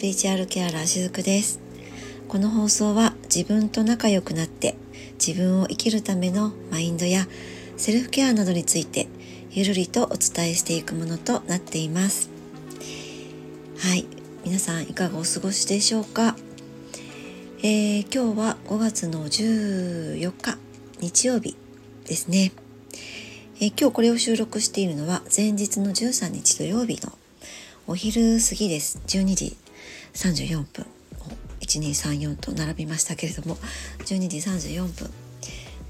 ピリチュアルケアラーしずくです。この放送は自分と仲良くなって自分を生きるためのマインドやセルフケアなどについてゆるりとお伝えしていくものとなっています。はい。皆さんいかがお過ごしでしょうか、えー、今日は5月の14日日曜日ですね、えー、今日これを収録しているのは前日の13日土曜日のお昼過ぎです。12時34分。1234と並びましたけれども12時34分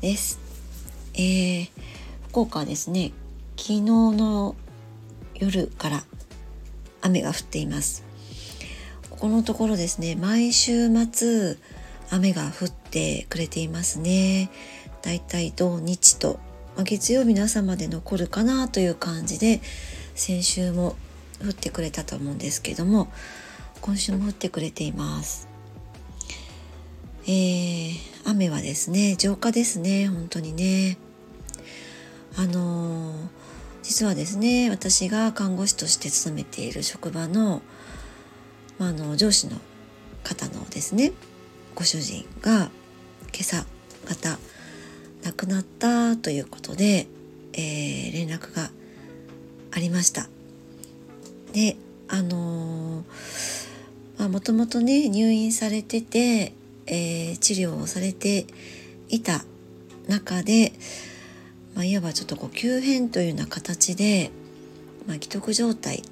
です。えー、福岡はですね昨日の夜から雨が降っています。ここのところですね毎週末雨が降ってくれていますね。だいたい土日と、まあ、月曜日の朝まで残るかなという感じで先週も降ってくれたと思うんですけども今週も降ってくれていますえー、雨はですね浄化ですね本当にねあのー、実はですね私が看護師として勤めている職場の,、まあ、の上司の方のですねご主人が今朝方亡くなったということで、えー、連絡がありました。であのー、もともとね入院されてて、えー、治療をされていた中で、まあ、いわばちょっとこう急変というような形で、まあ、既得状態っ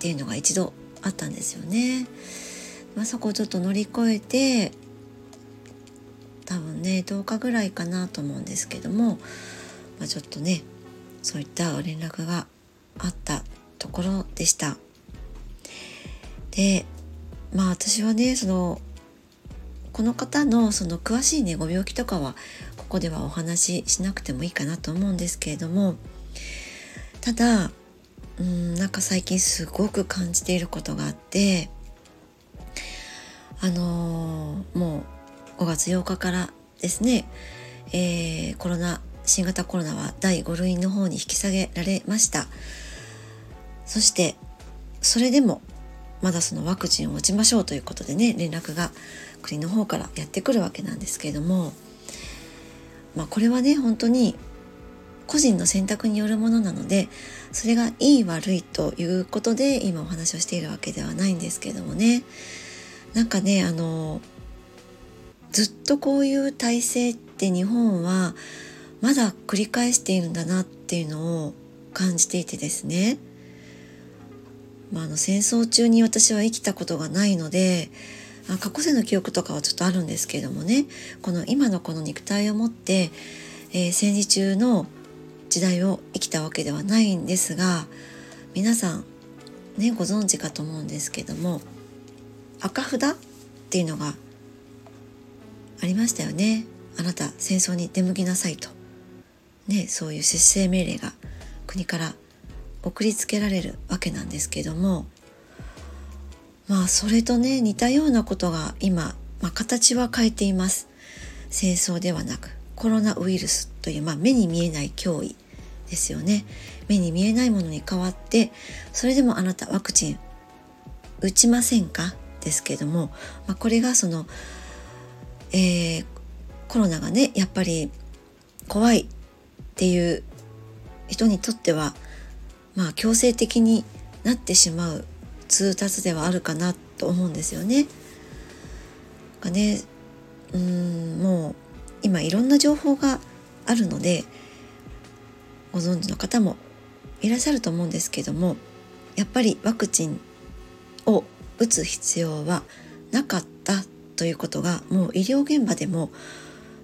ていうのが一度あったんですよね。まあ、そこをちょっと乗り越えて多分ね10日ぐらいかなと思うんですけども、まあ、ちょっとねそういった連絡があったところでした。でまあ私はねそのこの方のその詳しいねご病気とかはここではお話ししなくてもいいかなと思うんですけれどもただうんなんか最近すごく感じていることがあってあのー、もう5月8日からですね、えー、コロナ新型コロナは第5類の方に引き下げられました。そしてそれでもまだそのワクチンを打ちましょうということでね連絡が国の方からやってくるわけなんですけれども、まあ、これはね本当に個人の選択によるものなのでそれがいい悪いということで今お話をしているわけではないんですけれどもね。なんかねあのずっとこういう体制って日本はまだ繰り返しているんだなっていうのを感じていてですね。まあ、あの戦争中に私は生きたことがないので過去世の記憶とかはちょっとあるんですけれどもね。この今のこの肉体を持って、えー、戦時中の時代を生きたわけではないんですが皆さんねご存知かと思うんですけども赤札っていうのがありましたよね。あなた戦争に出向きなさいと。ねそういう出生命令が国から送りつけられるわけなんですけどもまあそれとね似たようなことが今、まあ、形は変えています。戦争ではなくコロナウイルスという、まあ、目に見えない脅威ですよね。目に見えないものに代わってそれでもあなたワクチン打ちませんか？ですけども、まあ、これがその、えー、コロナがねやっぱり怖いっていう人にとってはまあ強制的になってしまう通達ではあるかなと思うんですよね。がねうんもう今いろんな情報があるのでご存知の方もいらっしゃると思うんですけどもやっぱりワクチンを打つ必要はなかったということがもう医療現場でも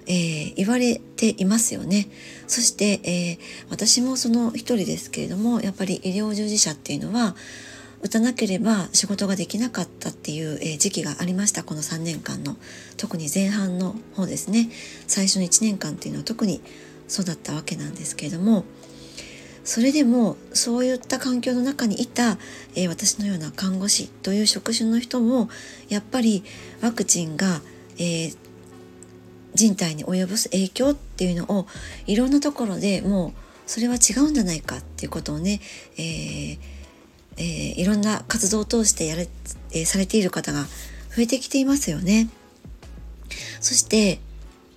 えー、言われていますよね。そして、えー、私もその一人ですけれどもやっぱり医療従事者っていうのは打たなければ仕事ができなかったっていう、えー、時期がありました。この3年間の。特に前半の方ですね。最初の1年間っていうのは特にそうだったわけなんですけれども。それでもそういった環境の中にいた、えー、私のような看護師という職種の人もやっぱりワクチンが、えー、人体に及ぼす影響っていうのをいろんなところでもうそれは違うんじゃないかっていうことをね、えー、えー、いろんな活動を通してやれ、えー、されている方が増えてきていますよね。そして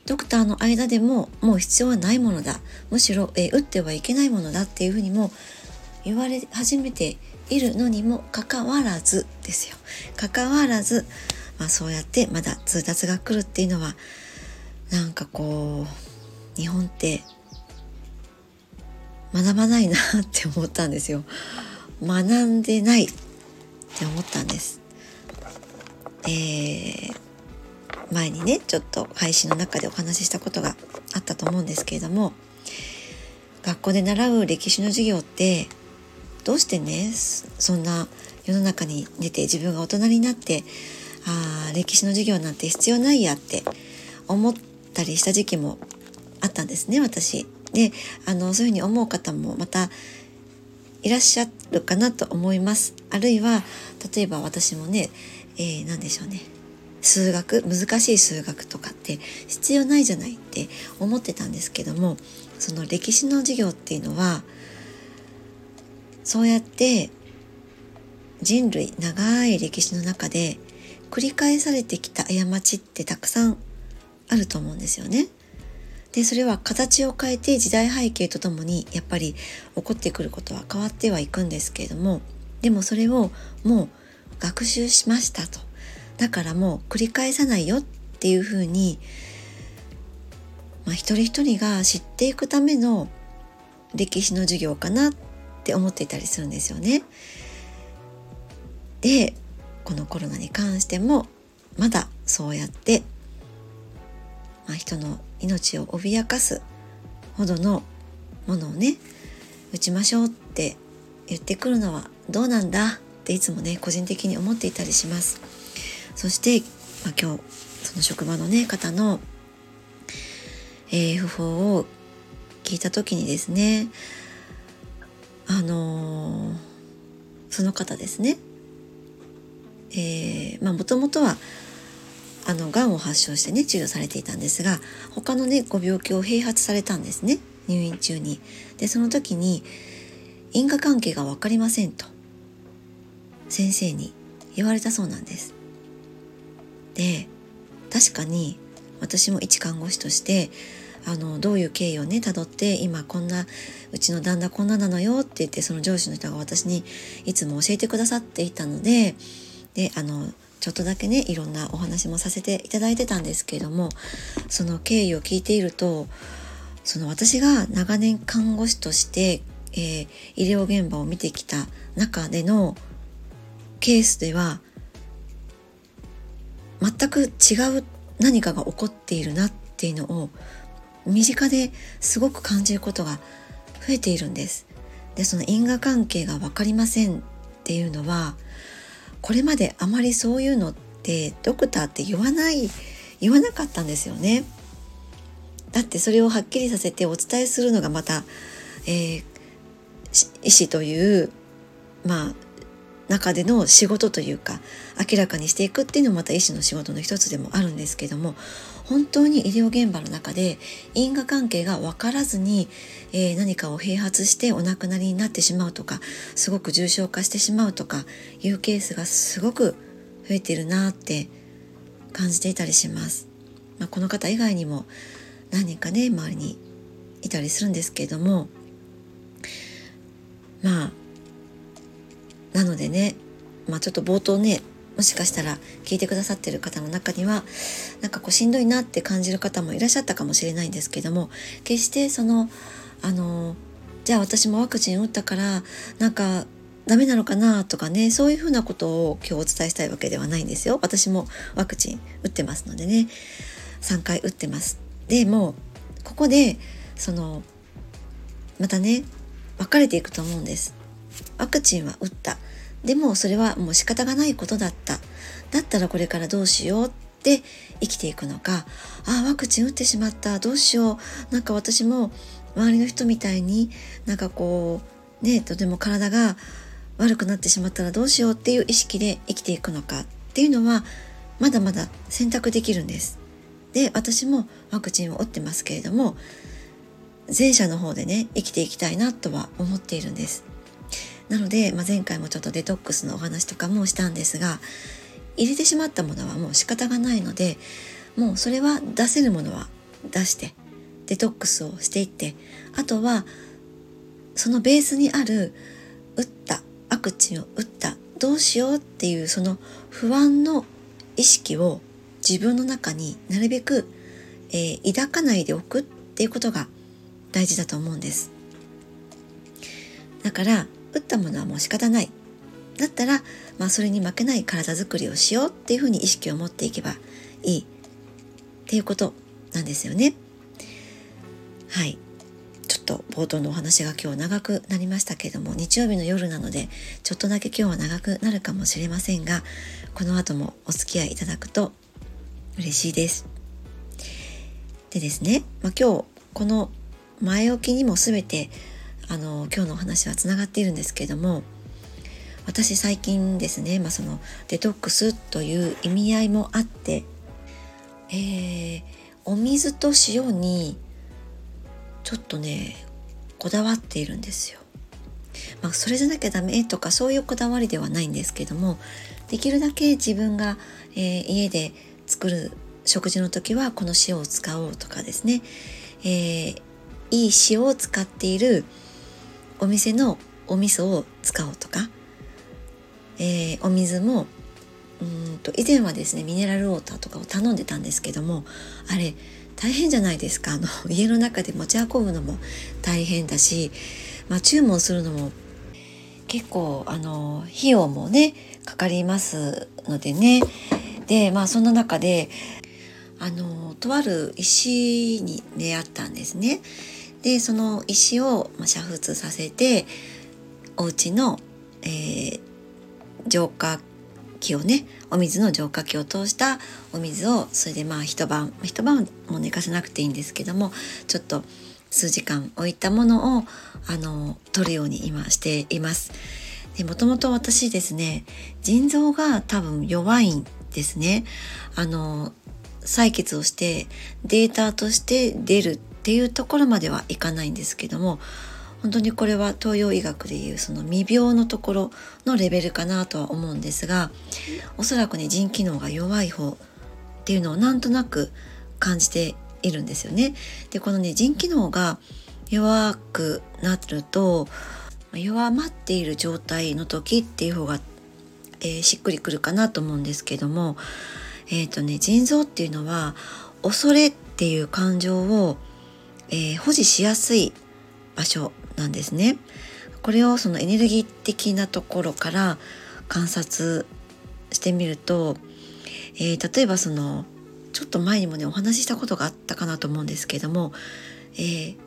ドクターの間でももう必要はないものだむしろ、えー、打ってはいけないものだっていうふうにも言われ始めているのにもかかわらずですよかかわらず、まあ、そうやってまだ通達が来るっていうのはなんかこう日本って学ばないなって思ったんですよ。学んでないって思ったんです。えー、前にねちょっと配信の中でお話ししたことがあったと思うんですけれども学校で習う歴史の授業ってどうしてねそんな世の中に出て自分が大人になってあ歴史の授業なんて必要ないやって思ったりした時期もあったんですね私。であのそういうふうに思う方もまたいらっしゃるかなと思います。あるいは例えば私もね、えー、何でしょうね数学難しい数学とかって必要ないじゃないって思ってたんですけどもその歴史の授業っていうのはそうやって人類長い歴史の中で繰り返されてきた過ちってたくさんあると思うんですよね。でそれは形を変えて時代背景とともにやっぱり起こってくることは変わってはいくんですけれどもでもそれをもう学習しましたとだからもう繰り返さないよっていうふうに、まあ、一人一人が知っていくための歴史の授業かなって思っていたりするんですよね。でこのコロナに関してもまだそうやって、まあ、人の命を脅かすほどのものをね打ちましょうって言ってくるのはどうなんだ？っていつもね個人的に思っていたりします。そして、まあ、今日その職場のね方の、えー、訃報を聞いた時にですねあのー、その方ですねえー、まあもともとはあのがんを発症してね治療されていたんですが他のねご病気を併発されたんですね入院中に。でその時に因果関係が分かりませんと先生に言われたそうなんです。で確かに私も一看護師としてあのどういう経緯をねたどって今こんなうちの旦那こんななのよって言ってその上司の人が私にいつも教えてくださっていたのでであのちょっとだけねいろんなお話もさせていただいてたんですけれどもその経緯を聞いているとその私が長年看護師として、えー、医療現場を見てきた中でのケースでは全く違う何かが起こっているなっていうのを身近ですごく感じることが増えているんです。でその因果関係が分かりませんっていうのはこれまであまりそういうのってドクターって言わない言わなかったんですよね。だってそれをはっきりさせてお伝えするのがまた、えー、医師というまあ中での仕事というか明らかにしていくっていうのもまた医師の仕事の一つでもあるんですけども本当に医療現場の中で因果関係が分からずに、えー、何かを併発してお亡くなりになってしまうとかすごく重症化してしまうとかいうケースがすごく増えてるなって感じていたりします。まあ、この方以外にも何人かね周りにいたりするんですけれどもまあなのでね、まあ、ちょっと冒頭ねもしかしたら聞いてくださってる方の中にはなんかこうしんどいなって感じる方もいらっしゃったかもしれないんですけども決してそのあのじゃあ私もワクチン打ったからなんかダメなのかなとかねそういうふうなことを今日お伝えしたいわけではないんですよ。私もワクチン打ってますのでね。3回打ってます。でもここでそのまたね分かれていくと思うんです。ワクチンは打った。でもそれはもう仕方がないことだった。だったらこれからどうしようって生きていくのか。ああワクチン打ってしまった。どうしよう。なんか私も周りの人みたいになんかこうねとても体が悪くなってしまったらどうしようっていう意識で生きていくのか。っていうのはまだまだ選択できるんです。で私もワクチンを打ってますけれども前者の方でね生きていきたいなとは思っているんです。なので、まあ、前回もちょっとデトックスのお話とかもしたんですが入れてしまったものはもう仕方がないのでもうそれは出せるものは出してデトックスをしていってあとはそのベースにある打ったアクチンを打ったどうしようっていうその不安の意識を自分の中になるべく、えー、抱かないでおくっていうことが大事だと思うんです。だから打ったものはもう仕方ない。だったら、まあ、それに負けない体づくりをしようっていうふうに意識を持っていけばいい。っていうことなんですよね。はい。ちょっと冒頭のお話が今日長くなりましたけれども日曜日の夜なのでちょっとだけ今日は長くなるかもしれませんがこの後もお付き合いいただくと嬉しいです。でですね、まあ、今日この前置きにも全てあの今日のお話はつながっているんですけれども私最近ですね、まあ、そのデトックスという意味合いもあって、えー、お水と塩にちょっとねこだわっているんですよ。まあ、それじゃなきゃダメとかそういうこだわりではないんですけどもできるだけ自分が、えー、家で作る食事の時はこの塩を使おうとかですね、えー、いい塩を使っているお店のお味噌を使おうとか、えー、お水もうんと以前はですねミネラルウォーターとかを頼んでたんですけどもあれ大変じゃないですか。あの 家の中で持ち運ぶのも大変だし、まあ、注文するのも結構あの費用もねかかりますのでね。でまあそんな中であのとある石に出会ったんですね。でその石を煮沸させてお家の、えー、浄化器をねお水の浄化器を通したお水をそれでまあ一晩一晩も寝かせなくていいんですけどもちょっと数時間置いたものをあの取るように今しています。でもともと私ですね腎臓が多分弱いんですね。あの採血をしてデータとして出るっていうところまではいかないんですけども本当にこれは東洋医学でいうその未病のところのレベルかなとは思うんですがおそらくね腎機能が弱い方っていうのをなんとなく感じているんですよね。でこのね腎機能が弱くなると弱まっている状態の時っていう方が、えー、しっくりくるかなと思うんですけどもえっ、ー、とね腎臓っていうのは恐れっていう感情を、えー、保持しやすい場所なんですね。これをそのエネルギー的なところから観察してみると、えー、例えばそのちょっと前にもねお話ししたことがあったかなと思うんですけども、えー、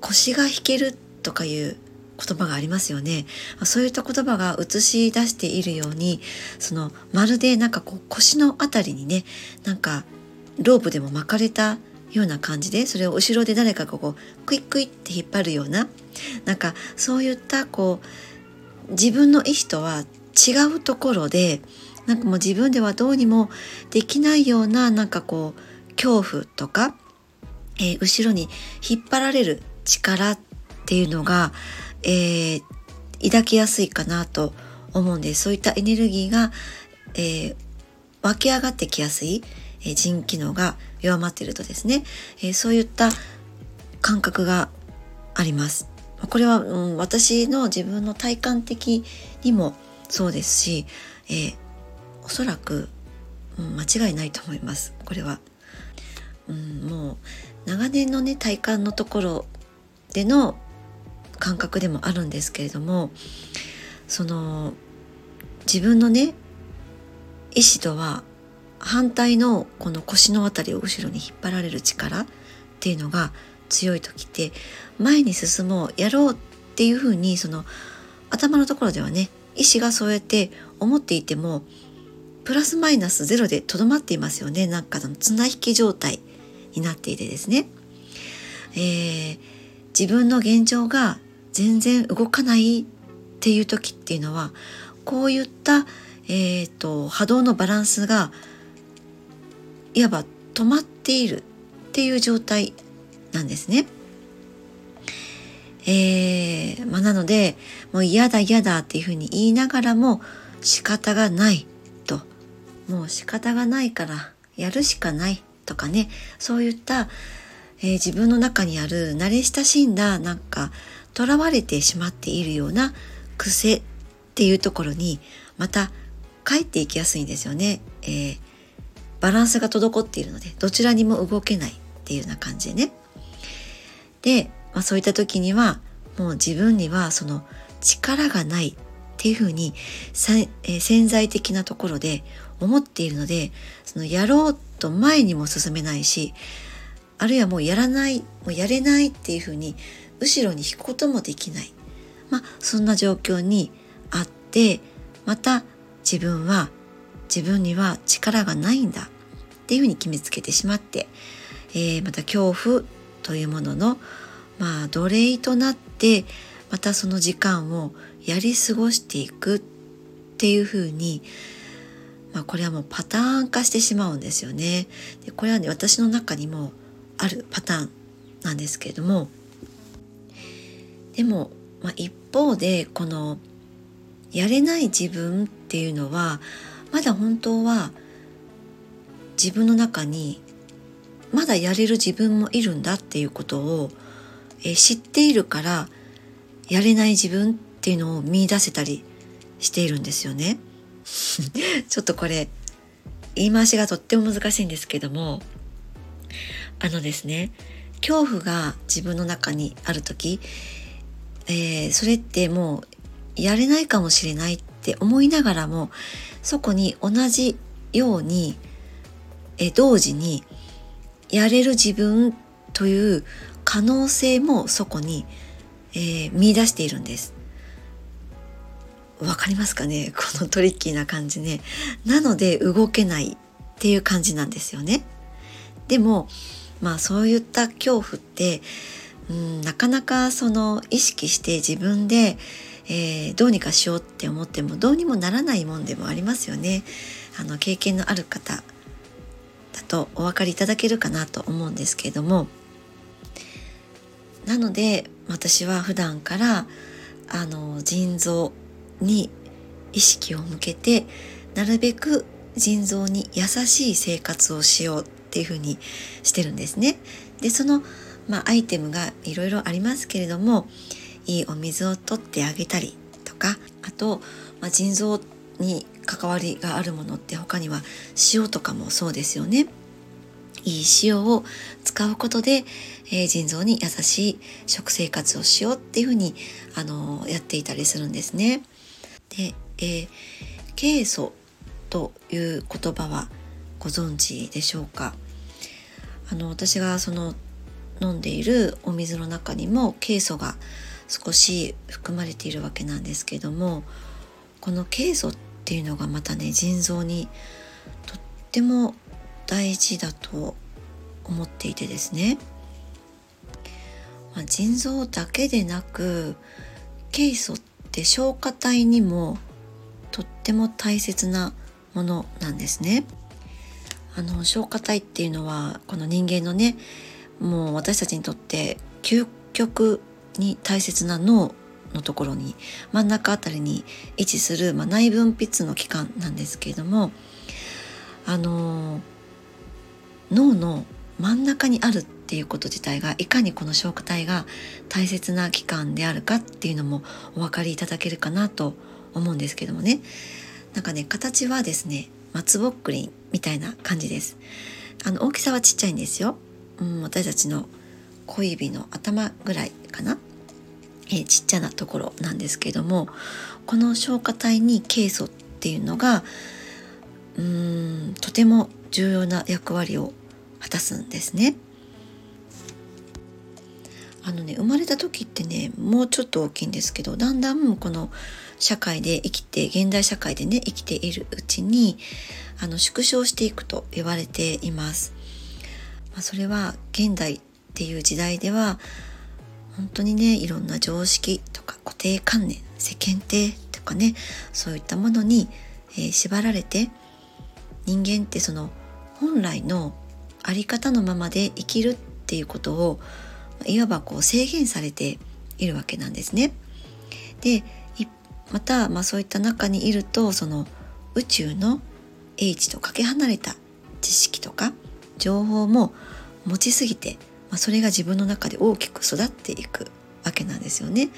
腰が引けるとかいう言葉がありますよね。そういった言葉が映し出しているようにそのまるでなんかこう腰の辺りにねなんかロープでも巻かれたような感じでそれを後ろで誰かがこうクイックイって引っ張るようななんかそういったこう自分の意思とは違うところでなんかもう自分ではどうにもできないようななんかこう恐怖とか、えー、後ろに引っ張られる力っていうのが、えー、抱きやすいかなと思うんですそういったエネルギーが、えー、湧き上がってきやすい、えー、腎機能が弱まっているとですね、えー、そういった感覚があります。これは、うん、私の自分の体感的にもそうですし、えー、おそらく、うん、間違いないと思いますこれは。うん、もう長年のね体感のところでの感覚でもあるんですけれどもその自分のね意志とは反対のこの腰の辺りを後ろに引っ張られる力っていうのが強い時って前に進もうやろうっていうふうにその頭のところではね意志がそうやって思っていてもプラスマイナスゼロでとどまっていますよね。なんかの綱引き状態になっていてですね、えー、自分の現状が全然動かないっていう時っていうのはこういった、えーと、波動のバランスがいわば止まっているっていう状態なんですね。えー、まあ、なのでもう嫌だ嫌だっていうふうに言いながらも仕方がないともう仕方がないからやるしかないとかねそういった、えー、自分の中にある慣れ親しんだなんかとらわれてしまっているような癖っていうところにまた帰っていきやすいんですよね。えー、バランスが滞っているのでどちらにも動けないっていうような感じでね。で、まあ、そういった時にはもう自分にはその力がないっていうふうに、え、潜在的なところで思っているのでそのやろうと前にも進めないしあるいはもうやらないもうやれないっていうふうに後ろに引くこともできないまあそんな状況にあってまた自分は自分には力がないんだっていうふうに決めつけてしまって、えー、また恐怖というもののまあ奴隷となってまたその時間をやり過ごしていくっていうふうに、まあ、これはもうパターン化してしまうんですよね。でこれはね私の中にもあるパターンなんですけれどもでも、まあ、一方でこのやれない自分っていうのはまだ本当は自分の中にまだやれる自分もいるんだっていうことを、え知っているからやれない自分っていうのを見出せたりしているんですよね。ちょっとこれ言い回しがとっても難しいんですけどもあのですね恐怖が自分の中にある時、えー、それってもうやれないかもしれないって思いながらもそこに同じようにえ同時にやれる自分という可能性もそこに、えー、見出しているんです。わかりますかね？このトリッキーな感じね。なので動けないっていう感じなんですよね。でもまあそういった恐怖ってうんなかなかその意識して自分で、えー、どうにかしようって思ってもどうにもならないもんでもありますよね。あの経験のある方とお分かりいただけるかなと思うんですけれどもなので私は普段からあの腎臓に意識を向けてなるべく腎臓に優しい生活をしようっていうふうにしてるんですね。でその、まあ、アイテムがいろいろありますけれどもいいお水を取ってあげたりとかあと、まあ、腎臓に関わりがあるものって他には塩とかもそうですよね。いい塩を使うことで、えー、腎臓に優しい食生活をしようっていうふうにあのやっていたりするんですね。で、えー、ケイ素という言葉はご存知でしょうか？あの私がその飲んでいるお水の中にもケイ素が少し含まれているわけなんですけどもこのケイ素っていうのがまたね腎臓にとっても大事だと思っていてですね、まあ、腎臓だけでなくケイ素って消化体にもとっても大切なものなんですね。あの消化体っていうのはこの人間のねもう私たちにとって究極に大切な脳のところに真ん中あたりに位置する、まあ、内分泌の器官なんですけれどもあの脳の真ん中にあるっていうこと自体がいかにこの消化体が大切な器官であるかっていうのもお分かりいただけるかなと思うんですけどもね。なんかね形はですね松ぼっくりみたいな感じです。あの大きさはちっちゃいんですよ、うん、私たちの小指の頭ぐらいかな、えー、ちっちゃなところなんですけどもこの消化体にケイ素っていうのがうーんとても重要な役割を果たすんですね。あのね生まれた時ってねもうちょっと大きいんですけどだんだんこの社会で生きて現代社会でね生きているうちにあの縮小していくと言われています。まあ、それは現代っていう時代では本当にねいろんな常識とか固定観念世間体とかねそういったものに、えー、縛られて人間ってその本来の在り方のままで生きるっていうことをいわばこう制限されているわけなんですね。でまた、まあ、そういった中にいるとその宇宙の英知とかけ離れた知識とか情報も持ちすぎて、まあ、それが自分の中で大きく育っていくわけなんですよね。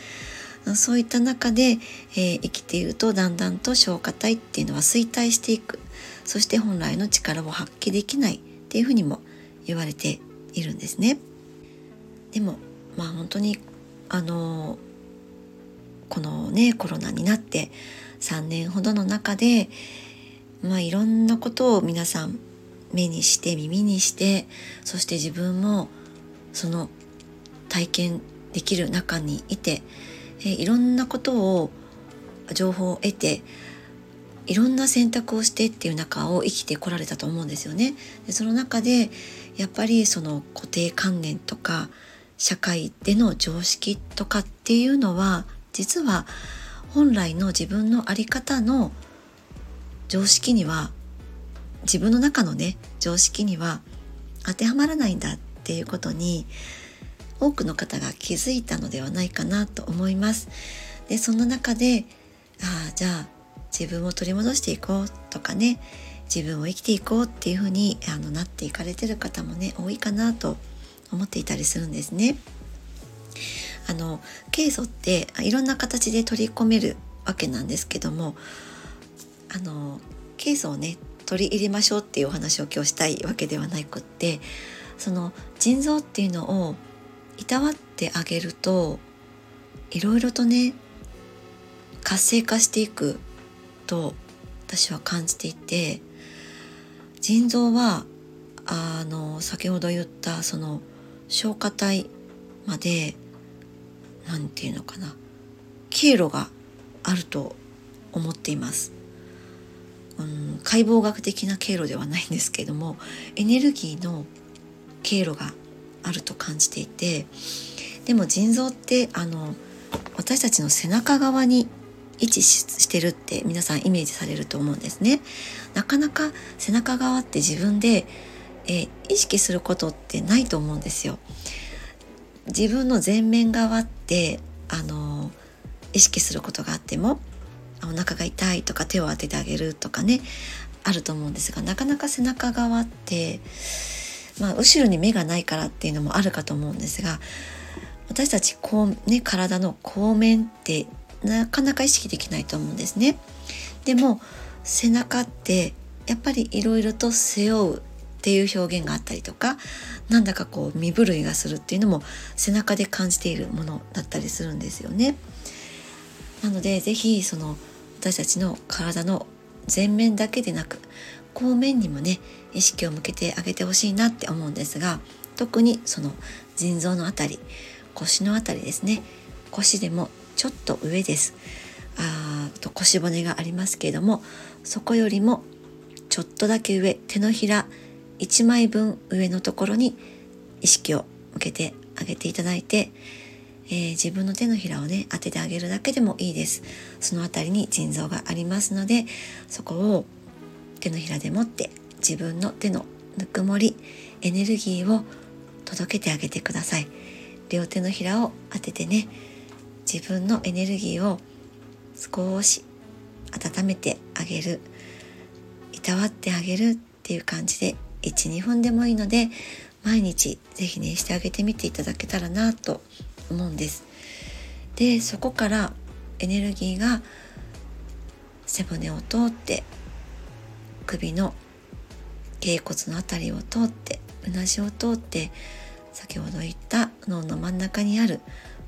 そういった中で、えー、生きているとだんだんと消化体っていうのは衰退していくそして本来の力を発揮できないっていうふうにも言われているんですね。でもまあ本当にあのこのねコロナになって3年ほどの中でまあいろんなことを皆さん目にして耳にしてそして自分もその体験できる中にいて、えいろんなことを情報を得ていろんな選択をしてっていう中を生きてこられたと思うんですよね。でその中でやっぱりその固定観念とか社会での常識とかっていうのは実は本来の自分の在り方の常識には自分の中のね常識には当てはまらないんだっていうことに多くの方が気づいたのではないかなと思います。でその中でああじゃあ自分を取り戻していこうとかね自分を生きていこうっていうふうにあのなっていかれてる方もね多いかなと思っていたりするんですね。あのケイ素っていろんな形で取り込めるわけなんですけどもあのケイ素をね取り入れましょうっていうお話を今日したいわけではなくってその腎臓っていうのをいたわってあげるといろいろとね活性化していくと私は感じていて腎臓はあの先ほど言ったその消化体まで何て言うのかな経路があると思っています。うん、解剖学的な経路ではないんですけどもエネルギーの経路があると感じていてでも腎臓ってあの私たちの背中側に位置してるって皆さんイメージされると思うんですね。なかなか背中側って自分で、えー、意識することってないと思うんですよ。自分の前面側ってあの意識することがあってもお腹が痛いとか手を当ててあげるとかねあると思うんですがなかなか背中側ってまあ、後ろに目がないからっていうのもあるかと思うんですが私たちこう、ね、体の後面ってなかなか意識できないと思うんですね。でも背中ってやっぱりいろいろと背負うっていう表現があったりとかなんだかこう身震いがするっていうのも背中で感じているものだったりするんですよね。なので是非その私たちの体の前面だけでなく後面にもね意識を向けてあげてほしいなって思うんですが特にその腎臓の辺り腰の辺りですね腰でもちょっと上です。あと腰骨がありますけれどもそこよりもちょっとだけ上手のひら1枚分上のところに意識を向けてあげていただいて、えー、自分の手のひらをね当ててあげるだけでもいいです。その辺りに腎臓がありますのでそこを手のひらで持って自分の手のぬくもりエネルギーを届けてあげてください。両手のひらを当ててね自分のエネルギーを少し温めてあげるいたわってあげるっていう感じで12分でもいいので毎日是非ねしてあげてみていただけたらなと思うんです。でそこからエネルギーが背骨を通って首の頸骨の辺りを通ってうなじを通って先ほど言った脳の真ん中にある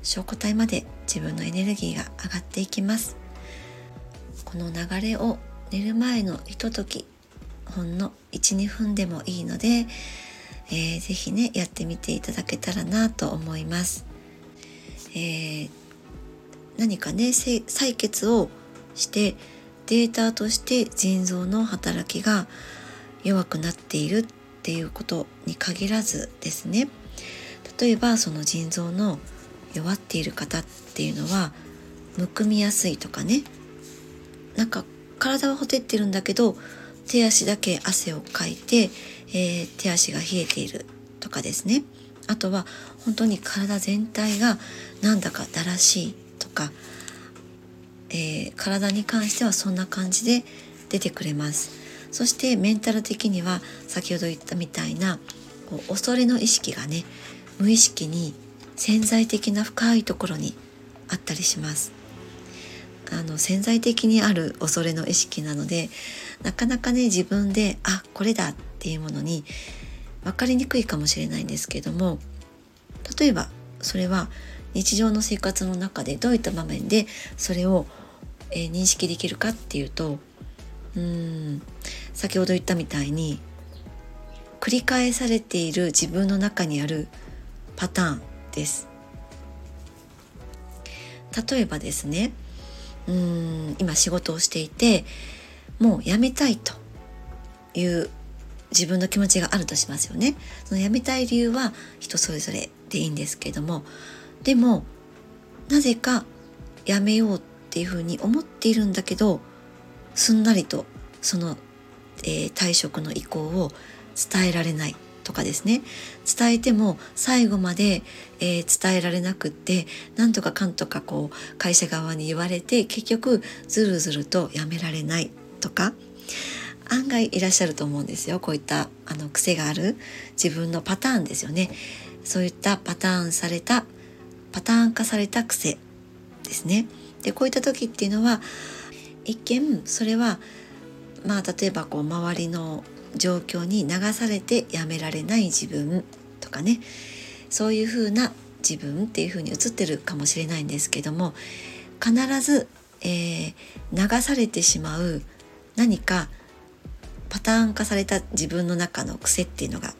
証拠体まで自分のエネルギーが上がっていきます。この流れを寝る前のひとときほんの12分でもいいので、えー、ぜひねやってみていただけたらなと思います、えー、何かね採血をしてデータとして腎臓の働きが弱くなっているっていうことに限らずですね。例えばその腎臓の弱っている方っていうのはむくみやすいとかね。なんか体はほてってるんだけど手足だけ汗をかいて、えー、手足が冷えているとかですね。あとは本当に体全体がなんだかだらしいとか、えー、体に関してはそんな感じで出てくれます。そしてメンタル的には先ほど言ったみたいなこう恐れの意識がね無意識に潜在的な深いところにあったりします。あの潜在的にある恐れの意識なのでなかなかね自分であこれだっていうものに分かりにくいかもしれないんですけども例えばそれは日常の生活の中でどういった場面でそれを、えー、認識できるかっていうとうん先ほど言ったみたいに繰り返されている自分の中にあるパターンです例えばですねうん今仕事をしていてもう辞めたいという自分の気持ちがあるとしますよね。その辞めたい理由は人それぞれでいいんですけれどもでもなぜか辞めようっていうふうに思っているんだけどすんなりとその、えー、退職の意向を伝えられないとかですね。伝えても最後まで、えー、伝えられなくってなんとかかんとかこう会社側に言われて結局ずるずるとやめられないとか案外いらっしゃると思うんですよ。こういったあの癖がある自分のパターンですよね。そういったパターンされたパターン化された癖ですね。でこういった時っていうのは一見それはまあ例えばこう周りの状況に流されてやめられない自分とかねそういうふうな自分っていうふうに映ってるかもしれないんですけども必ず、えー、流されてしまう何かパターン化された自分の中の癖っていうのが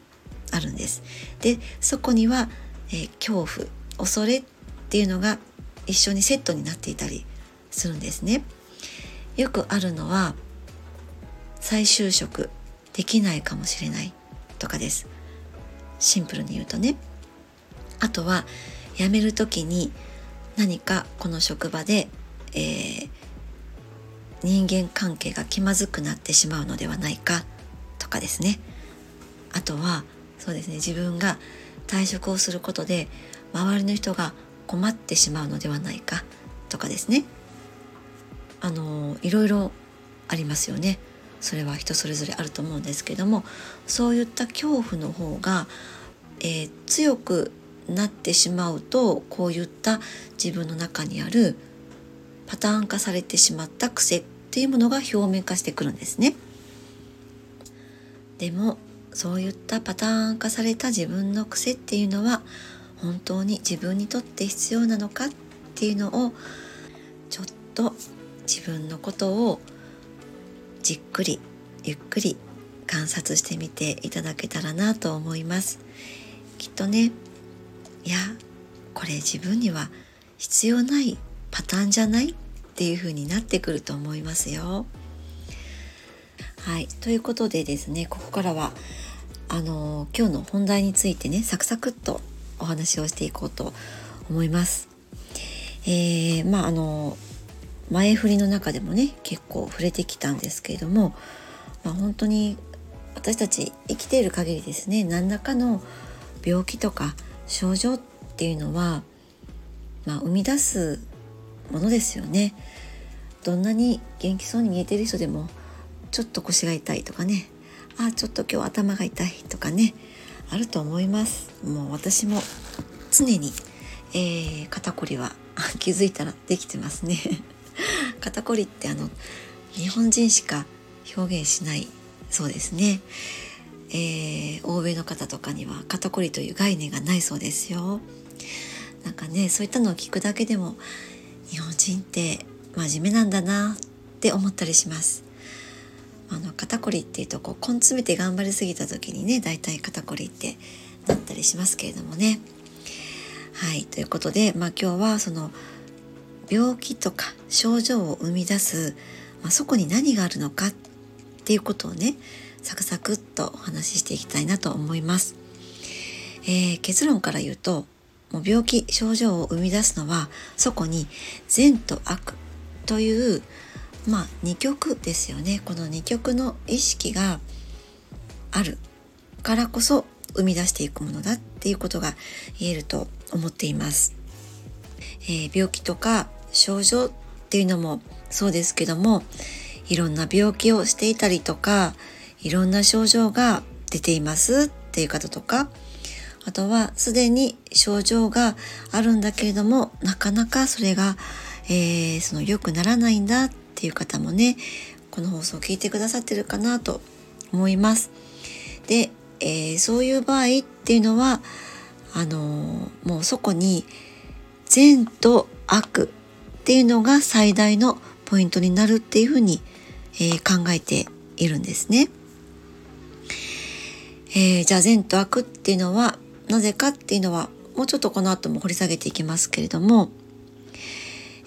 あるんです。でそこには、えー、恐怖恐れっていうのが一緒にセットになっていたりするんですね。よくあるのは再就職できないかもしれないとかです。シンプルに言うとね。あとは辞める時に何かこの職場で、えー、人間関係が気まずくなってしまうのではないかとかですね。あとはそうですね自分が退職をすることで周りの人が困ってしまうのではないかとかですね。あのいろいろありますよね。それは人それぞれあると思うんですけどもそういった恐怖の方が、えー、強くなってしまうとこういった自分の中にあるパターン化されてしまった癖っていうものが表面化してくるんですね。でもそういったパターン化された自分の癖っていうのは本当に自分にとって必要なのかっていうのをちょっと自分のことをじっくりゆっくり観察してみていただけたらなと思います。きっとねいやこれ自分には必要ないパターンじゃないっていう風になってくると思いますよ。はい。ということでですねここからはあの今日の本題についてねサクサクっとお話をしていこうと思います。えー、まああの前振りの中でもね結構触れてきたんですけれども、まあ、本当に私たち生きている限りですね何らかの病気とか症状っていうのは、まあ、生み出すものですよね。どんなに元気そうに見えてる人でもちょっと腰が痛いとかねあちょっと今日頭が痛いとかねあると思いますもう私も常に、えー、肩こりは気づいたらできてますね 肩こりってあの日本人しか表現しないそうですね、えー、欧米の方とかには肩こりという概念がないそうですよ。なんかねそういったのを聞くだけでも日本人って真面目なんだなって思ったりします。あの肩こりっていうとこう根詰めて頑張りすぎた時にねだいたい肩こりってなったりしますけれどもね。はい。ということで、まあ、今日はその病気とか症状を生み出す、まあ、そこに何があるのかっていうことをねサクサクっとお話ししていきたいなと思います。えー、結論から言うともう病気症状を生み出すのはそこに善と悪というまあ二極ですよねこの二極の意識があるからこそ生み出していくものだっていうことが言えると思っています。えー、病気とか症状っていうのもそうですけどもいろんな病気をしていたりとかいろんな症状が出ていますっていう方とかあとはすでに症状があるんだけれどもなかなかそれが、えー、その良くならないんだっていう方もねこの放送を聞いてくださってるかなと思います。で、えー、そういう場合っていうのはあのー、もうそこに善と悪っていうのが最大のポイントになるっていうふうに、えー、考えているんですね。えー、じゃあ善と悪っていうのはなぜかっていうのはもうちょっとこの後も掘り下げていきますけれども、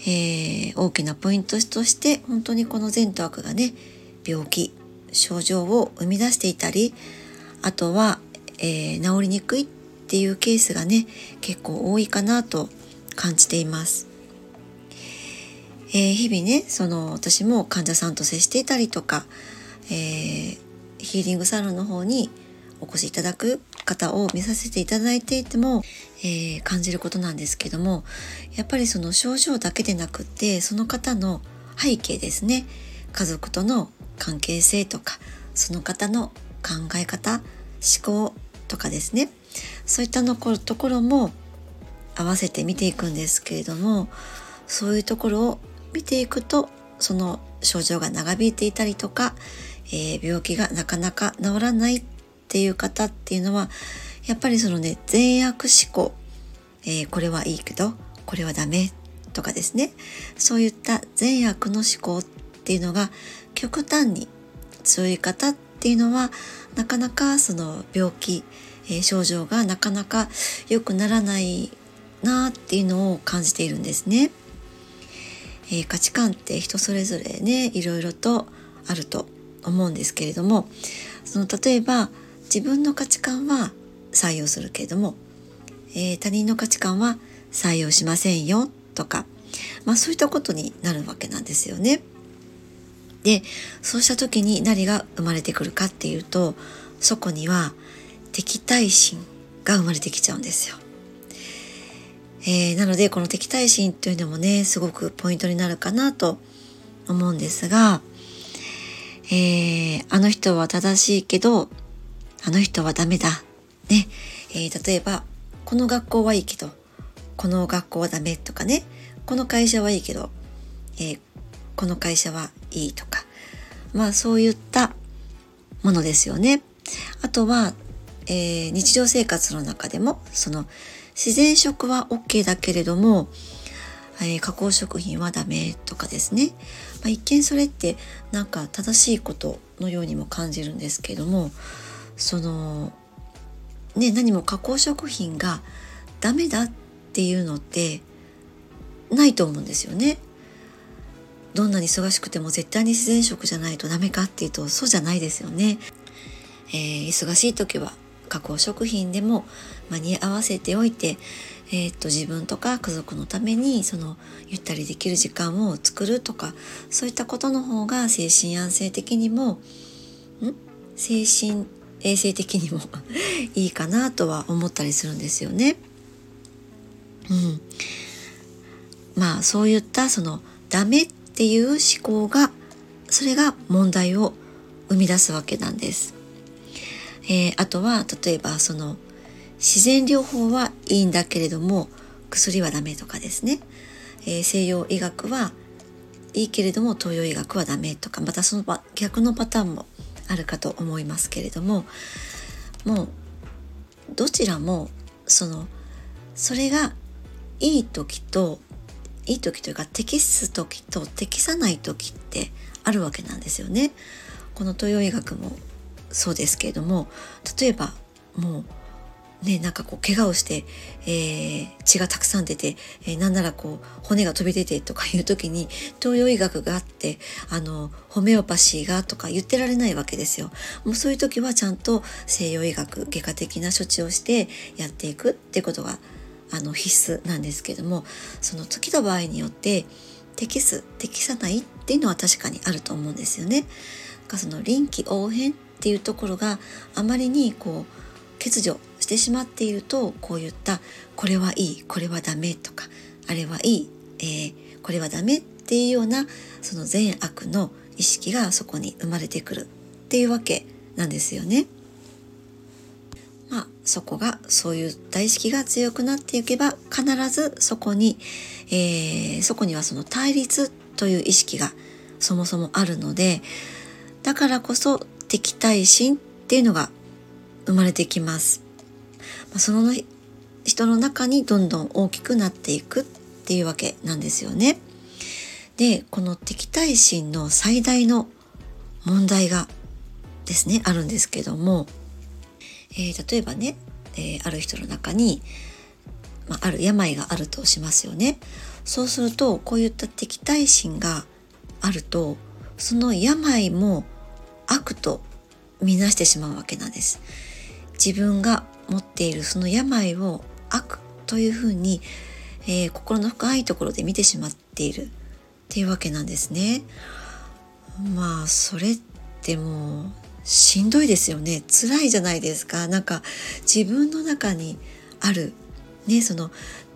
えー、大きなポイントとして本当にこの善と悪がね病気症状を生み出していたりあとは、えー、治りにくいっていうケースがね結構多いかなと感じています。えー、日々ねその私も患者さんと接していたりとか、えー、ヒーリングサロンの方にお越しいただく方を見させていただいていても、えー、感じることなんですけどもやっぱりその症状だけでなくってその方の背景ですね。家族との関係性とかその方の考え方思考とかですね。そういったのところも合わせて見ていくんですけれどもそういうところを見ていくとその症状が長引いていたりとか、えー、病気がなかなか治らないっていう方っていうのはやっぱりそのね善悪思考、えー、これはいいけどこれはダメとかですねそういった善悪の思考っていうのが極端に強い方っていうのはなかなかその病気、えー、症状がなかなか良くならないなっていうのを感じているんですね。えー、価値観って人それぞれねいろいろとあると思うんですけれどもその例えば自分の価値観は採用するけれども、えー、他人の価値観は採用しませんよとか、まあ、そういったことになるわけなんですよね。でそうした時に何が生まれてくるかっていうとそこには敵対心が生まれてきちゃうんですよ。えー、なのでこの敵対心というのもねすごくポイントになるかなと思うんですが、えー、あの人は正しいけどあの人はダメだ。ね、えー、例えばこの学校はいいけどこの学校はダメとかねこの会社はいいけど、えこの会社はいいとかまあそういったものですよね。あとは、えー、日常生活の中でもその自然食は OK だけれども、えー、加工食品はダメとかですね、まあ、一見それってなんか正しいことのようにも感じるんですけれどもそのね何も加工食品がダメだっていうのってないと思うんですよね。どんなに忙しくても絶対に自然食じゃないとダメかっていうとそうじゃないですよね。えー、忙しい時は加工食品でも間に合わせておいて、えー、っと自分とか家族のためにそのゆったりできる時間を作るとかそういったことの方が精神安静的にもん？精神衛生的にも いいかなとは思ったりするんですよね。うん、まあそういったそのダメっていう思考がそれが問題を生み出すわけなんです。えー、あとは例えばその自然療法はいいんだけれども薬はダメとかですね、えー、西洋医学はいいけれども東洋医学はダメとかまたその逆のパターンもあるかと思いますけれどももうどちらもそのそれがいい時といい時というか適す時と適さない時ってあるわけなんですよね。この東洋医学もそうですけれども例えばもうね、なんかこう怪我をして、えー、血がたくさん出て、えー、なんならこう骨が飛び出てとかいう時に東洋医学があってあのホメオパシーがとか言ってられないわけですよ。もうそういう時はちゃんと西洋医学外科的な処置をしてやっていくってことがあの必須なんですけどもその時の場合によって適す適さないっていうのは確かにあると思うんですよね。その臨機応変っていうところがあまりにこう欠如してしまっているとこういったこれはいいこれはダメとかあれはいい、えー、これはダメっていうようなその善悪の意識がそこに生まれてくるっていうわけなんですよね。まあ、そこがそういう大意識が強くなっていけば必ずそこに、えー、そこにはその対立という意識がそもそもあるのでだからこそ敵対心っていうのが生まれてきます。その人の中にどんどん大きくなっていくっていうわけなんですよね。でこの敵対心の最大の問題がですねあるんですけども、えー、例えばね、えー、ある人の中に、まあ、ある病があるとしますよね。そうするとこういった敵対心があるとその病も悪と見なしてしまうわけなんです。自分が持っているその病を悪というふうに、えー、心の深いところで見てしまっている。っていうわけなんですね。まあそれってもうしんどいですよね。辛いじゃないですか。なんか自分の中にある。ねその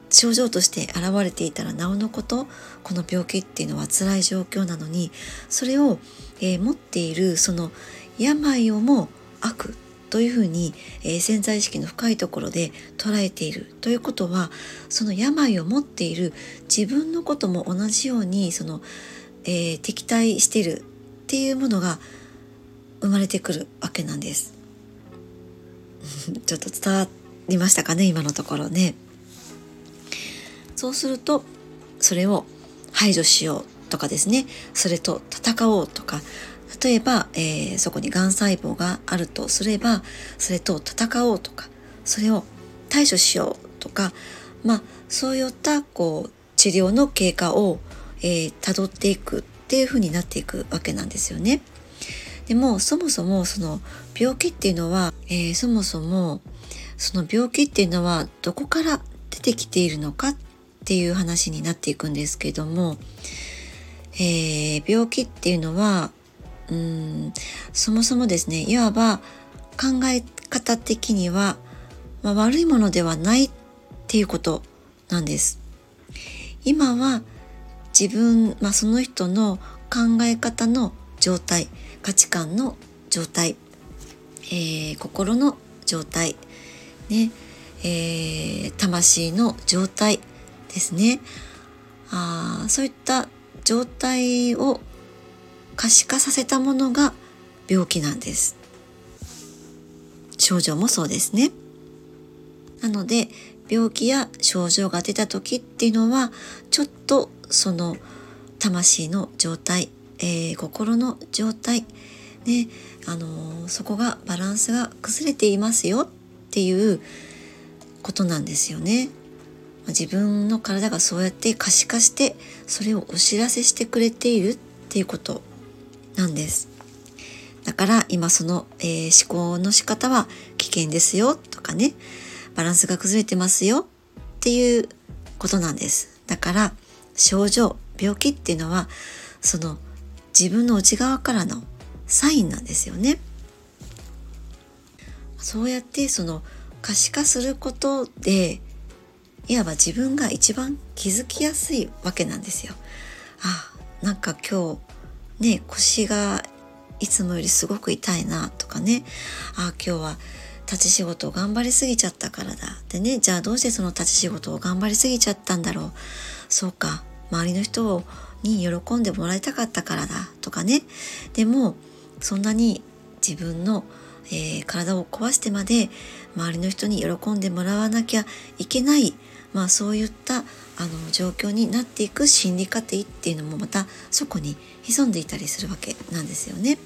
症状として現れていたらなおのことこの病気っていうのは辛い状況なのにそれを、えー、持っているその病をも悪というふうに、えー、潜在意識の深いところで捉えているということはその病を持っている自分のことも同じようにその、えー、敵対しているっていうものが生まれてくるわけなんです。ちょっと伝わりましたかね今のところね。そうするとそれを排除しようとかですねそれと戦おうとか例えば、えー、そこにがん細胞があるとすればそれと戦おうとかそれを対処しようとかまあそういったこう治療の経過をえー、辿っていくっていう風になっていくわけなんですよね。でもそもそもその病気っていうのは、えー、そもそもその病気っていうのはどこから出てきているのかっていう話になっていくんですけども、えー、病気っていうのはうんそもそもですねいわば考え方的には、まあ、悪いものではないっていうことなんです。今は自分、まあ、その人の考え方の状態価値観の状態、えー、心の状態ね、えー、魂の状態ですねあそういった状態を可視化させたものが病気なんです。症状もそうですね。なので病気や症状が出た時っていうのはちょっとその魂の状態、えー、心の状態ねあのー、そこがバランスが崩れていますよっていうことなんですよね。自分の体がそうやって可視化してそれをお知らせしてくれているっていうこと。なんです。だから今その、えー、思考の仕方は危険ですよとかねバランスが崩れてますよっていうことなんです。だから症状病気っていうのはその自分の内側からのサインなんですよね。そうやってその可視化することでいわば自分が一番気づきやすいわけなんですよ。あなんか今日ね腰がいつもよりすごく痛いなとかね。あ今日は立ち仕事を頑張りすぎちゃったからだ。でねじゃあどうしてその立ち仕事を頑張りすぎちゃったんだろう。そうか周りの人に喜んでもらいたかったからだ。とかね。でもそんなに自分の、えー、体を壊してまで周りの人に喜んでもらわなきゃいけない、まあ、そういったあの状況になっていく心理過程っていうのもまたそこに潜んでいたりするわけなんですよね。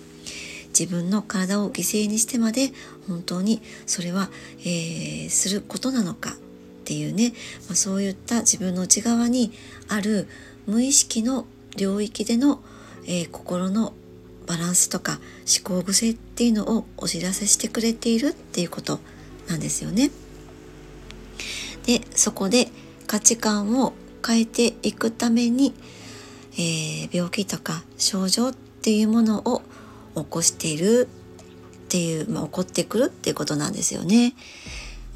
自分の体を犠牲にしてまで本当にそれは、えー、することなのかっていうね、まあ、そういった自分の内側にある無意識の領域での、えー、心のバランスとか思考癖っていうのをお知らせしてくれているっていうことなんですよね。でそこで価値観を変えていくために、えー、病気とか症状っていうものを起こしているっていう、まあ、起こってくるっていうことなんですよね。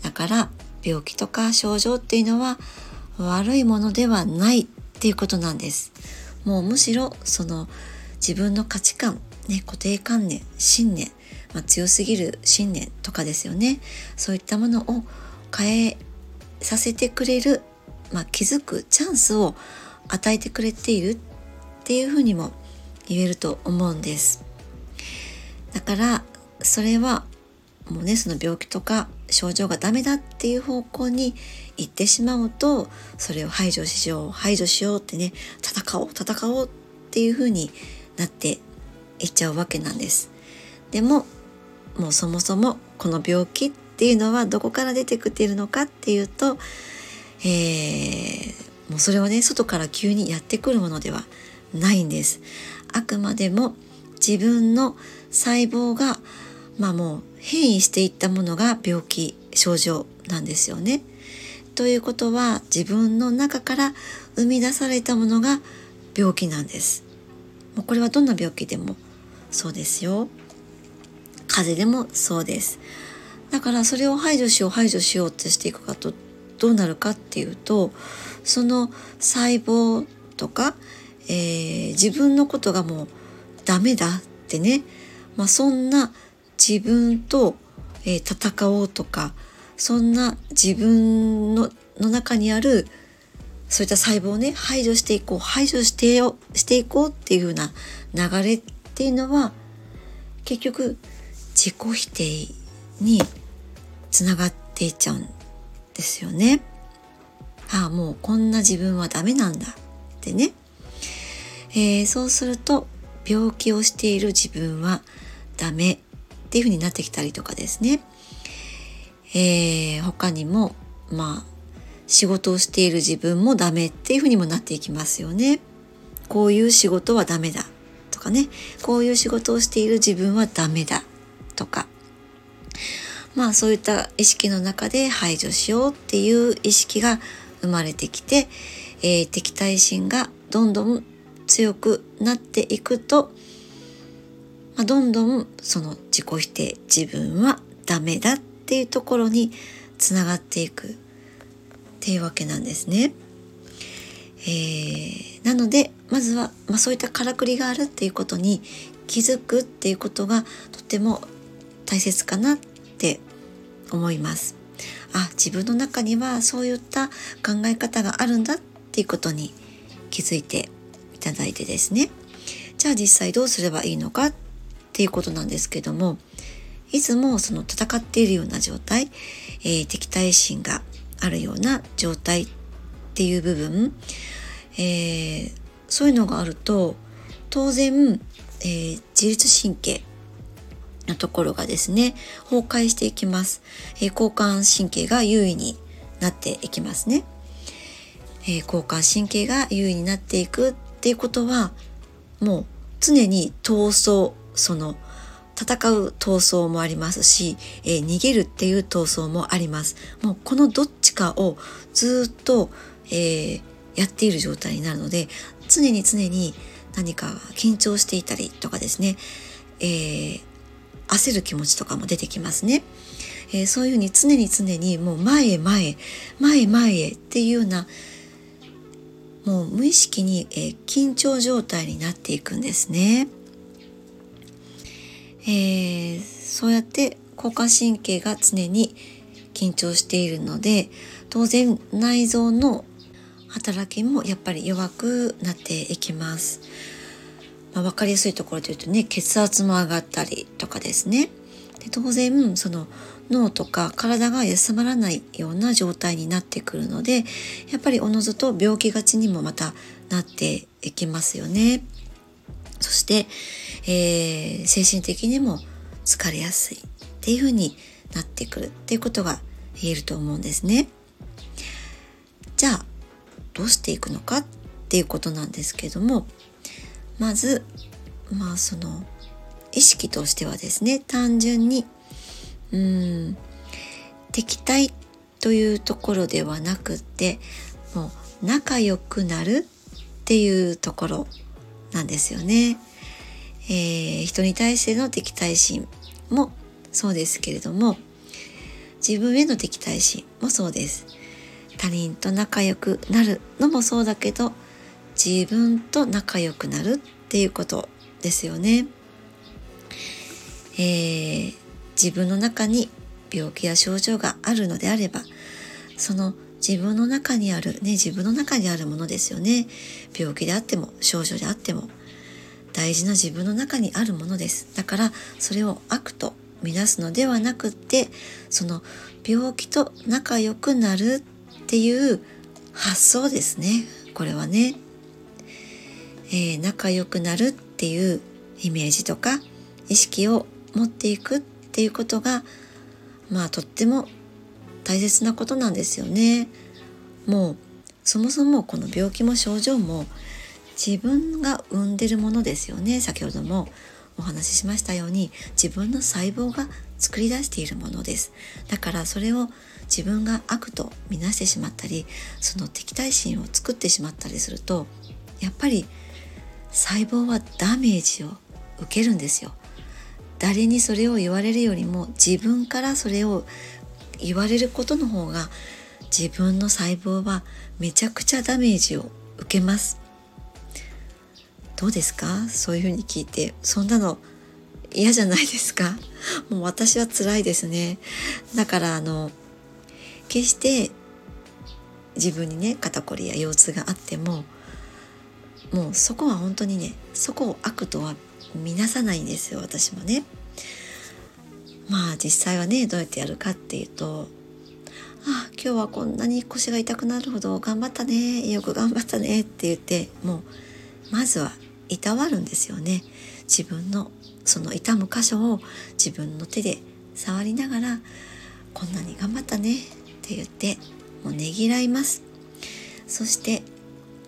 だから病気とか症状っていうのは悪いものではないっていうことなんです。もうむしろその自分の価値観、ね、固定観念、信念、まあ、強すぎる信念とかですよね。そういったものを変えさせてくれる、まあ、気づくチャンスを与えてくれているっていうふうにも言えると思うんです。だからそれはもうねその病気とか症状がダメだっていう方向に行ってしまうとそれを排除しよう排除しようってね戦おう戦おうっていう風になっていっちゃうわけなんです。でももうそもそもこの病気っていうのはどこから出てきているのかっていうと、えー、もうそれはね外から急にやってくるものではないんです。あくまでも自分の細胞がまあもう変異していったものが病気症状なんですよね。ということは自分の中から生み出されたものが病気なんです。もうこれはどんな病気でもそうですよ。風邪でもそうです。だからそれを排除しよう排除しようってしていくかとどうなるかっていうとその細胞とか、えー、自分のことがもうダメだってね、まあ、そんな自分と、えー、戦おうとかそんな自分のの中にあるそういった細胞をね排除していこう排除してよしていこうっていう風な流れっていうのは結局自己否定につながっていっちゃうんですよね。ああもうこんな自分はダメなんだってね、えー、そうすると病気をしている自分はダメっていう風になってきたりとかですね、えー、他にもまあ仕事をしている自分もダメっていう風にもなっていきますよね。こういう仕事はダメだとかねこういう仕事をしている自分はダメだとかまあそういった意識の中で排除しようっていう意識が生まれてきて、えー、敵対心がどんどん強くなっていくとまあ、どんどんその自己否定自分はダメだっていうところにつながっていくっていうわけなんですね。えー、なのでまずは、まあ、そういったからくりがあるっていうことに気づくっていうことがとても大切かなってって思います。あ自分の中にはそういった考え方があるんだっていうことに気づいていただいてですねじゃあ実際どうすればいいのかっっていうことなんですけどもいつもその戦っているような状態、えー、敵対心があるような状態っていう部分、えー、そういうのがあると当然、えー、自律神経のところがですね崩壊していきます、え交感神経が優位になっていきますね、え交感神経が優位になっていくっていうことはもう常に闘争その戦う闘争もありますし、えー、逃げるっていう闘争もあります。もうこのどっちかをずっと、えー、やっている状態になるので常に常に何か緊張していたりとかですね、えー、焦る気持ちとかも出てきますね。えー、そういうふうに常に常にもう前へ前へ前へ前へっていうようなもう無意識に、えー、緊張状態になっていくんですね。えー、そうやって交感神経が常に緊張しているので当然内臓の働きもやっぱり弱くなっていきます。まあ、分かりやすいところで言うとね血圧も上がったりとかですねで当然その脳とか体が休まらないような状態になってくるのでやっぱりおのずと病気がちにもまたなっていきますよね。そして、えー、精神的にも疲れやすいっていう風になってくるっていうことが言えると思うんですね。じゃあどうしていくのかっていうことなんですけどもまずまあその意識としてはですね単純にうん敵対というところではなくってもう仲良くなるっていうところなんですよね。えー、人に対しての敵対心もそうですけれども自分への敵対心もそうです他人と仲良くなるのもそうだけど自分と仲良くなるっていうことですよね。えー、自分の中に病気や症状があるのであればその自分の中にあるね自分の中にあるものですよね。病気であっても症状であっても大事な自分の中にあるものです。だからそれを悪とみなすのではなくってその病気と仲良くなるっていう発想ですね。これはね、えー、仲良くなるっていうイメージとか意識を持っていくっていうことがまあとっても大切なことなんですよね。もうそもそもこの病気も症状も自分が生んでるものですよね先ほどもお話ししましたように自分の細胞が作り出しているものですだからそれを自分が悪と見なしてしまったりその敵対心を作ってしまったりするとやっぱり細胞はダメージを受けるんですよ。誰にそれを言われるよりも自分からそれを言われることの方が自分の細胞はめちゃくちゃダメージを受けます。どうですか？そういうふうに聞いて。そんなの嫌じゃないですか？もう私は辛いですね。だからあの決して自分にね肩こりや腰痛があってももうそこは本当にねそこを悪とは見なさないんですよ私もね。まあ実際はねどうやってやるかっていうとあ今日はこんなに腰が痛くなるほど頑張ったねよく頑張ったねって言ってもうまずはいたわるんですよね。自分のその痛む箇所を自分の手で触りながらこんなに頑張ったねって言ってもうねぎらいます。そして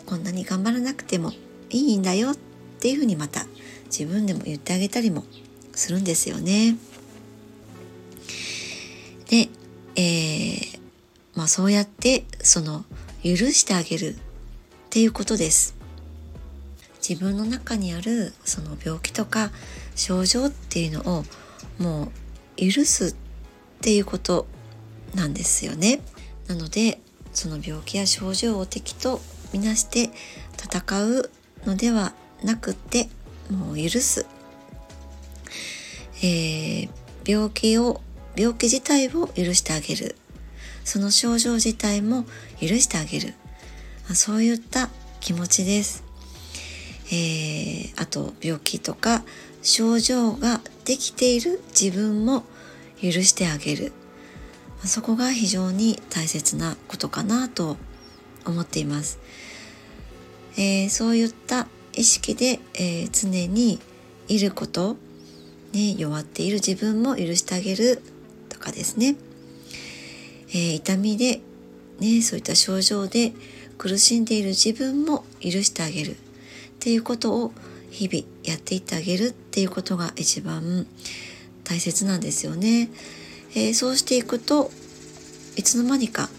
こんなに頑張らなくてもいいんだよっていうふうにまた自分でも言ってあげたりもするんですよね。で、えー、まあそうやってその許してあげるっていうことです。自分の中にあるその病気とか症状っていうのをもう許すっていうことなんですよね。なのでその病気や症状を敵とみなして戦うのではなくてもう許す、えー、病気を病気自体を許してあげる。その症状自体も許してあげる。そういった気持ちです、えー、あと病気とか症状ができている自分も許してあげる。そこが非常に大切なことかなと思っています、えー、そういった意識で、えー、常にいること、ね、弱っている自分も許してあげるとかですね、えー、痛みで、ね、そういった症状で苦しんでいる自分も許してあげる。っていうことを日々やっていってあげるっていうことが一番大切なんですよね。えー、そうしていくといつの間にか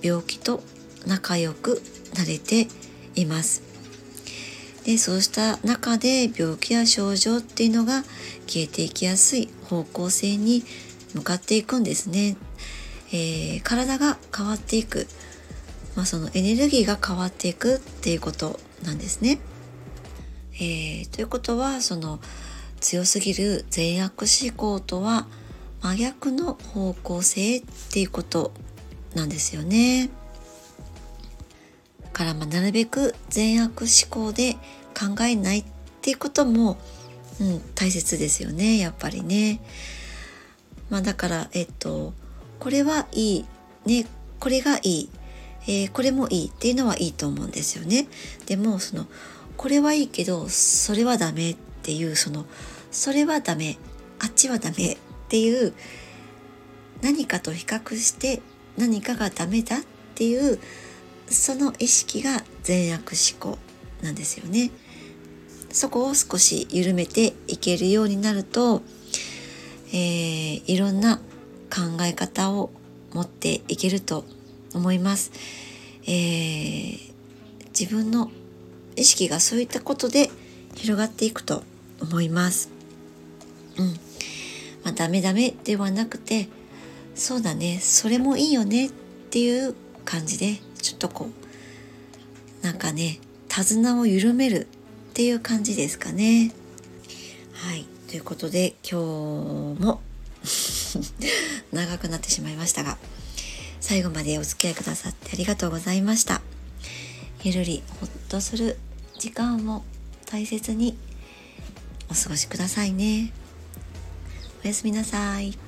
病気と仲良くなれています。でそうした中で病気や症状っていうのが消えていきやすい方向性に向かっていくんですね。えー、体が変わっていく、まあ、そのエネルギーが変わっていくっていうことなんですね。えー、ということはその強すぎる善悪思考とは真逆の方向性っていうことなんですよね。からまあなるべく善悪思考で考えないっていうことも、うん、大切ですよねやっぱりね。まあ、だからえっとこれはいいねこれがいい、えー、これもいいっていうのはいいと思うんですよね。でもそのこれはいいけどそれはダメっていうそのそれはダメあっちはダメっていう何かと比較して何かがダメだっていうその意識が善悪思考なんですよね。そこを少し緩めていけるようになると、えー、いろんな考え方を持っていけると思います。えー、自分の意識がそういったことで広がっていくと思います。うん。まあ、ダメダメではなくてそうだねそれもいいよねっていう感じでちょっとこうなんかね手綱を緩めるっていう感じですかね。はいということで今日も 長くなってしまいましたが最後までお付き合いくださってありがとうございました。ゆるりほっとする時間を大切にお過ごしくださいね。おやすみなさい。